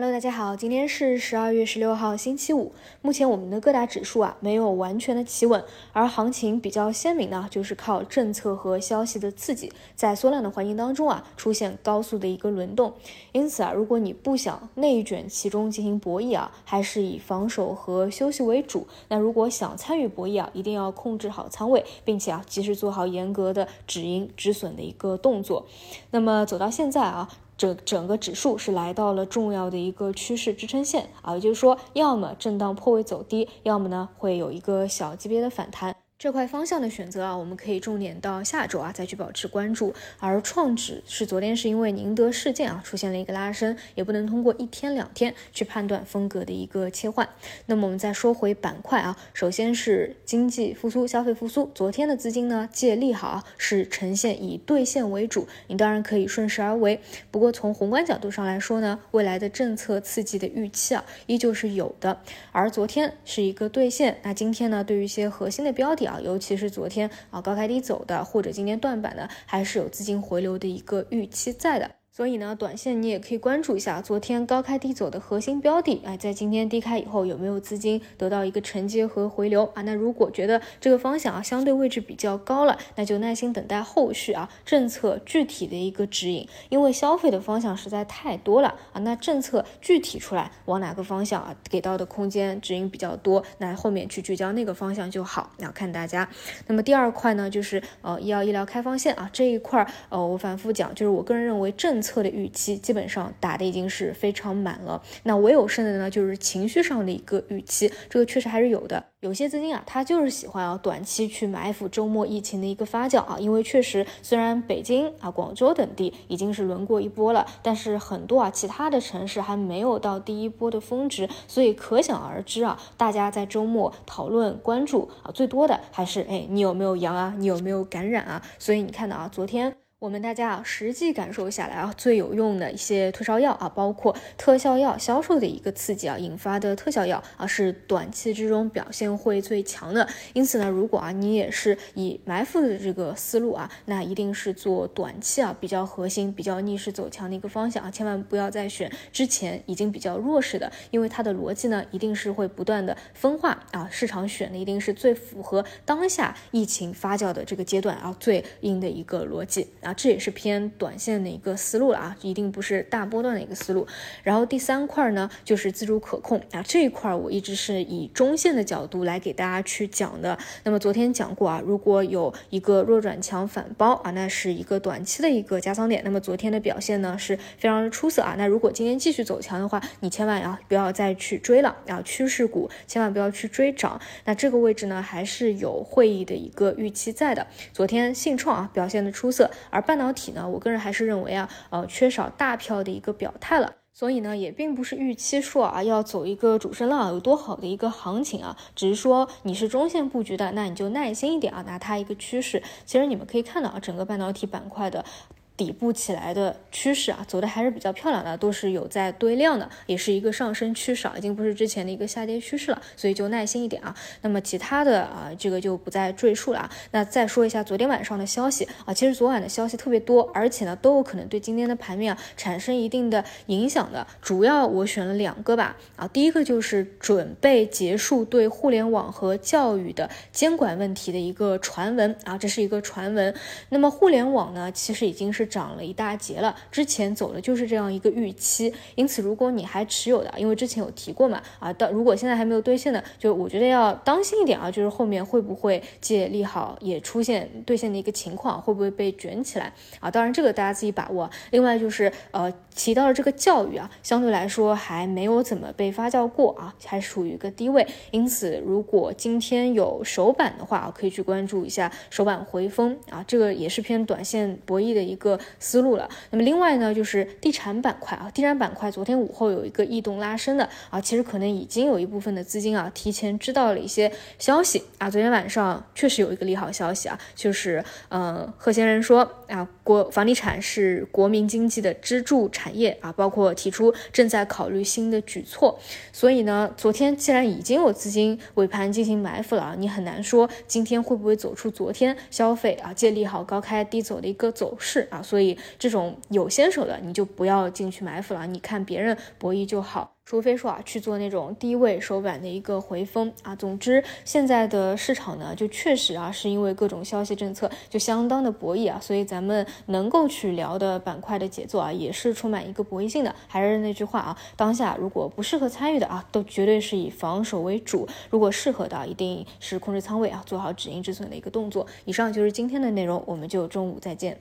Hello，大家好，今天是十二月十六号，星期五。目前我们的各大指数啊没有完全的企稳，而行情比较鲜明呢，就是靠政策和消息的刺激，在缩量的环境当中啊出现高速的一个轮动。因此啊，如果你不想内卷其中进行博弈啊，还是以防守和休息为主。那如果想参与博弈啊，一定要控制好仓位，并且啊及时做好严格的止盈止损的一个动作。那么走到现在啊。整整个指数是来到了重要的一个趋势支撑线啊，也就是说，要么震荡破位走低，要么呢会有一个小级别的反弹。这块方向的选择啊，我们可以重点到下周啊再去保持关注。而创指是昨天是因为宁德事件啊出现了一个拉升，也不能通过一天两天去判断风格的一个切换。那么我们再说回板块啊，首先是经济复苏、消费复苏。昨天的资金呢借利好啊，是呈现以兑现为主，你当然可以顺势而为。不过从宏观角度上来说呢，未来的政策刺激的预期啊依旧是有的。而昨天是一个兑现，那今天呢对于一些核心的标的。啊，尤其是昨天啊高开低走的，或者今天断板的，还是有资金回流的一个预期在的。所以呢，短线你也可以关注一下昨天高开低走的核心标的，哎，在今天低开以后有没有资金得到一个承接和回流啊？那如果觉得这个方向啊相对位置比较高了，那就耐心等待后续啊政策具体的一个指引，因为消费的方向实在太多了啊。那政策具体出来往哪个方向啊给到的空间指引比较多，那后面去聚焦那个方向就好，要看大家。那么第二块呢，就是呃医药医疗开放线啊这一块，呃我反复讲，就是我个人认为政策。测的预期基本上打的已经是非常满了，那唯有剩的呢就是情绪上的一个预期，这个确实还是有的。有些资金啊，他就是喜欢啊短期去埋伏周末疫情的一个发酵啊，因为确实虽然北京啊、广州等地已经是轮过一波了，但是很多啊其他的城市还没有到第一波的峰值，所以可想而知啊，大家在周末讨论关注啊最多的还是哎你有没有阳啊，你有没有感染啊？所以你看到啊，昨天。我们大家啊，实际感受下来啊，最有用的一些退烧药啊，包括特效药销售的一个刺激啊，引发的特效药啊，是短期之中表现会最强的。因此呢，如果啊你也是以埋伏的这个思路啊，那一定是做短期啊比较核心、比较逆势走强的一个方向啊，千万不要再选之前已经比较弱势的，因为它的逻辑呢一定是会不断的分化啊，市场选的一定是最符合当下疫情发酵的这个阶段啊最硬的一个逻辑啊。这也是偏短线的一个思路了啊，一定不是大波段的一个思路。然后第三块呢，就是自主可控啊，这一块我一直是以中线的角度来给大家去讲的。那么昨天讲过啊，如果有一个弱转强反包啊，那是一个短期的一个加仓点。那么昨天的表现呢是非常的出色啊。那如果今天继续走强的话，你千万啊不要再去追了啊，趋势股千万不要去追涨。那这个位置呢还是有会议的一个预期在的。昨天信创啊表现的出色，而半导体呢，我个人还是认为啊，呃，缺少大票的一个表态了，所以呢，也并不是预期说啊要走一个主升浪有多好的一个行情啊，只是说你是中线布局的，那你就耐心一点啊，拿它一个趋势。其实你们可以看到啊，整个半导体板块的。底部起来的趋势啊，走的还是比较漂亮的，都是有在堆量的，也是一个上升趋势，已经不是之前的一个下跌趋势了，所以就耐心一点啊。那么其他的啊，这个就不再赘述了啊。那再说一下昨天晚上的消息啊，其实昨晚的消息特别多，而且呢都有可能对今天的盘面啊产生一定的影响的。主要我选了两个吧啊，第一个就是准备结束对互联网和教育的监管问题的一个传闻啊，这是一个传闻。那么互联网呢，其实已经是。涨了一大截了，之前走的就是这样一个预期，因此如果你还持有的，因为之前有提过嘛，啊，到如果现在还没有兑现的，就我觉得要当心一点啊，就是后面会不会借利好也出现兑现的一个情况，会不会被卷起来啊？当然这个大家自己把握。另外就是呃提到了这个教育啊，相对来说还没有怎么被发酵过啊，还属于一个低位，因此如果今天有首板的话，可以去关注一下首板回风啊，这个也是偏短线博弈的一个。思路了。那么另外呢，就是地产板块啊，地产板块昨天午后有一个异动拉升的啊，其实可能已经有一部分的资金啊提前知道了一些消息啊。昨天晚上确实有一个利好消息啊，就是嗯，贺先生说啊。国房地产是国民经济的支柱产业啊，包括提出正在考虑新的举措。所以呢，昨天既然已经有资金尾盘进行埋伏了，你很难说今天会不会走出昨天消费啊借利好高开低走的一个走势啊。所以这种有先手的你就不要进去埋伏了，你看别人博弈就好。除非说啊去做那种低位首板的一个回风啊，总之现在的市场呢，就确实啊是因为各种消息政策就相当的博弈啊，所以咱们能够去聊的板块的节奏啊，也是充满一个博弈性的。还是那句话啊，当下如果不适合参与的啊，都绝对是以防守为主；如果适合的，一定是控制仓位啊，做好止盈止损的一个动作。以上就是今天的内容，我们就中午再见。